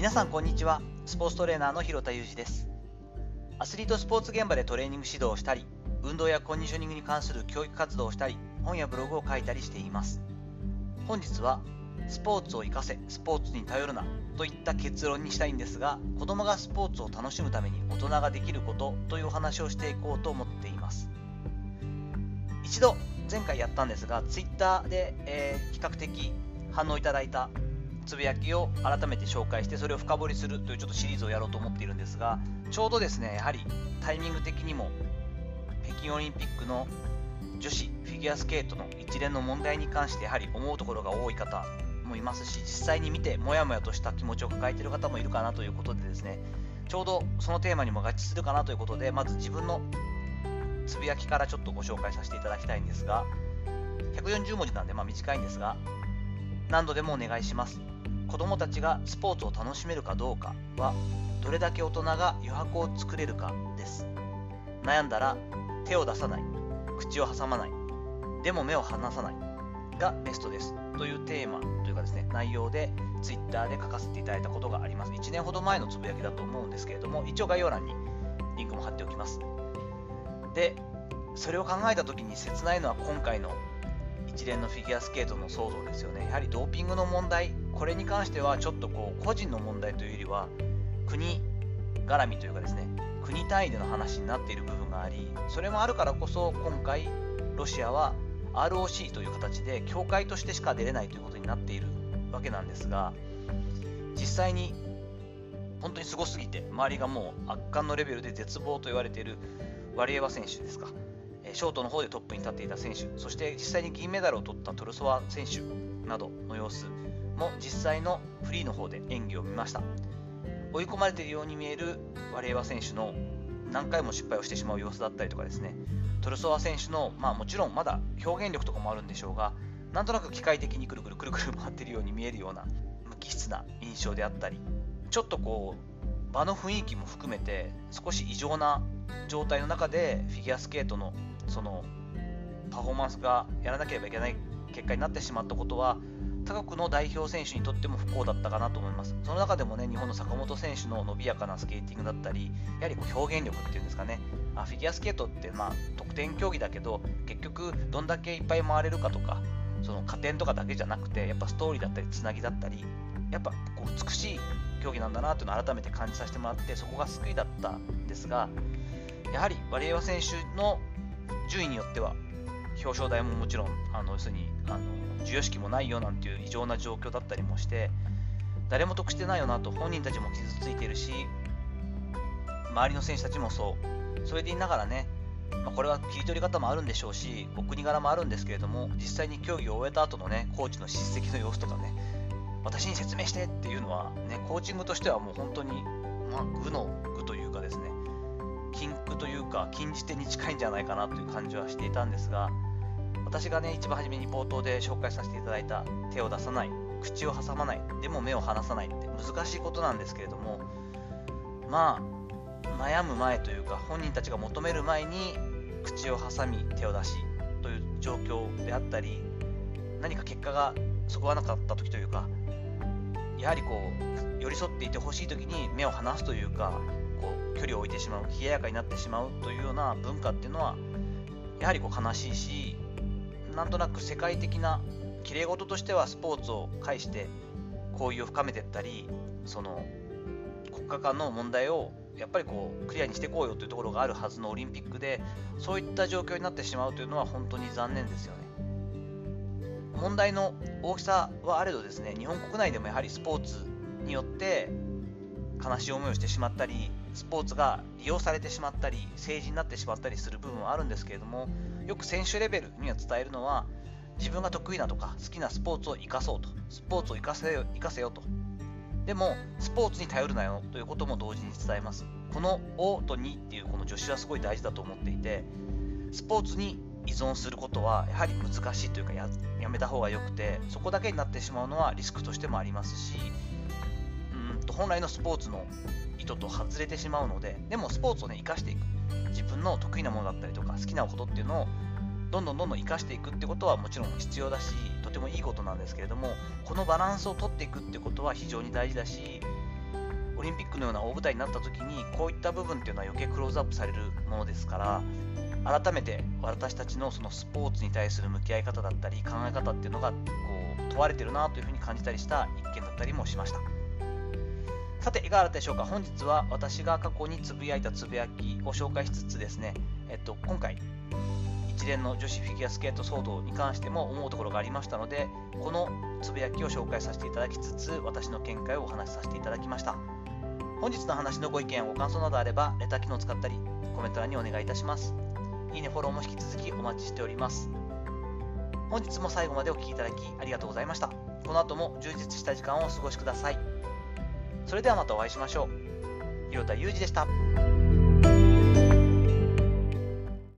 皆さんこんにちは。スポーツトレーナーの広田裕二です。アスリートスポーツ現場でトレーニング指導をしたり運動やコンディショニングに関する教育活動をしたり本やブログを書いたりしています。本日はスポーツを活かせスポーツに頼るなといった結論にしたいんですが子供がスポーツを楽しむために大人ができることというお話をしていこうと思っています。一度前回やったんですが Twitter で、えー、比較的反応いただいたつぶやきを改めて紹介してそれを深掘りするというちょっとシリーズをやろうと思っているんですがちょうどですねやはりタイミング的にも北京オリンピックの女子フィギュアスケートの一連の問題に関してやはり思うところが多い方もいますし実際に見てモヤモヤとした気持ちを抱えている方もいるかなということでですねちょうどそのテーマにも合致するかなということでまず自分のつぶやきからちょっとご紹介させていただきたいんですが140文字なんでまあ短いんですが何度でもお願いします。子どもたちがスポーツを楽しめるかどうかはどれだけ大人が余白を作れるかです。悩んだら手を出さない。口を挟まない。でも目を離さない。がベストです。というテーマというかですね内容で Twitter で書かせていただいたことがあります。1年ほど前のつぶやきだと思うんですけれども一応概要欄にリンクも貼っておきます。でそれを考えた時に切ないのは今回の一連のフィギュアスケートの騒動ですよね。やはりドーピングの問題。これに関してはちょっとこう個人の問題というよりは国絡みというかですね。国単位での話になっている部分がありそれもあるからこそ今回ロシアは ROC という形で協会としてしか出れないということになっているわけなんですが実際に本当にすごすぎて周りがもう圧巻のレベルで絶望と言われているワリエワ選手ですか。ショートの方でトップに立っていた選手そして実際に銀メダルを取ったトルソワ選手などの様子も実際のフリーの方で演技を見ました。追い込まれているように見えるワリエワ選手の何回も失敗をしてしまう様子だったりとかですね。トルソワ選手の、まあ、もちろんまだ表現力とかもあるんでしょうがなんとなく機械的にくるくるくるくる回ってるように見えるような無機質な印象であったりちょっとこう場の雰囲気も含めて少し異常な状態の中でフィギュアスケートのそのパフォーマンスがやらなければいけない結果になってしまったことは他国の代表選手にとっても不幸だったかなと思います。その中でもね、日本の坂本選手の伸びやかなスケーティングだったり、やはりこう表現力っていうんですかね、あフィギュアスケートってまあ得点競技だけど、結局どんだけいっぱい回れるかとか、その加点とかだけじゃなくて、やっぱストーリーだったり、つなぎだったり、やっぱこう美しい競技なんだなというのを改めて感じさせてもらって、そこが救いだったんですが、やはりワリエワ選手の順位によっては表彰台ももちろんあの要するにあの授与式もないよなんていう異常な状況だったりもして誰も得してないよなと本人たちも傷ついているし周りの選手たちもそう。それでいながらね、まあ、これは切り取り方もあるんでしょうしお国柄もあるんですけれども実際に競技を終えた後のねコーチの叱責の様子とかね私に説明してっていうのはねコーチングとしてはもう本当に、まあ、愚の愚という禁句というか禁じ手に近いんじゃないかなという感じはしていたんですが私がね一番初めに冒頭で紹介させていただいた手を出さない口を挟まないでも目を離さないって難しいことなんですけれどもまあ悩む前というか本人たちが求める前に口を挟み手を出しという状況であったり何か結果がそこはなかった時というかやはりこう寄り添っていてほしい時に目を離すというかこう距離を置いてしまう冷ややかになってしまうというような文化っていうのはやはりこう悲しいしなんとなく世界的なきれい事としてはスポーツを介して交友を深めていったりその国家間の問題をやっぱりこうクリアにしていこうよというところがあるはずのオリンピックでそういった状況になってしまうというのは本当に残念ですよね。問題の大きさはあれどですね日本国内でもやはりスポーツによって悲しい思いをしてしまったりスポーツが利用されてしまったり政治になってしまったりする部分はあるんですけれどもよく選手レベルには伝えるのは自分が得意なとか好きなスポーツを生かそうとスポーツを生かせよ生かせよと。でもスポーツに頼るなよということも同時に伝えます。この「お」と「に」っていうこの助詞はすごい大事だと思っていてスポーツに依存することはやはり難しいというかやめた方がよくてそこだけになってしまうのはリスクとしてもありますしうんと本来のスポーツの意図と外れてしまうのででもスポーツをね生かしていく。自分の得意なものだったりとか好きなことっていうのをどんどんどんどん生かしていくってことはもちろん必要だしとてもいいことなんですけれどもこのバランスをとっていくってことは非常に大事だしオリンピックのような大舞台になった時にこういった部分っていうのは余計クローズアップされるものですから改めて私たちのそのスポーツに対する向き合い方だったり考え方っていうのがこう問われてるなというふうに感じたりした一件だったりもしました。さていかがだったでしょうか？本日は私が過去につぶやいたつぶやきを紹介しつつですね、えっと、今回一連の女子フィギュアスケート騒動に関しても思うところがありましたのでこのつぶやきを紹介させていただきつつ私の見解をお話しさせていただきました。本日の話のご意見ご感想などあればレター機能を使ったりコメント欄にお願いいたします。いいねフォローも引き続きお待ちしております。本日も最後までお聴きいただきありがとうございました。この後も充実した時間をお過ごしください。それではまたお会いしましょう。広田裕二でした。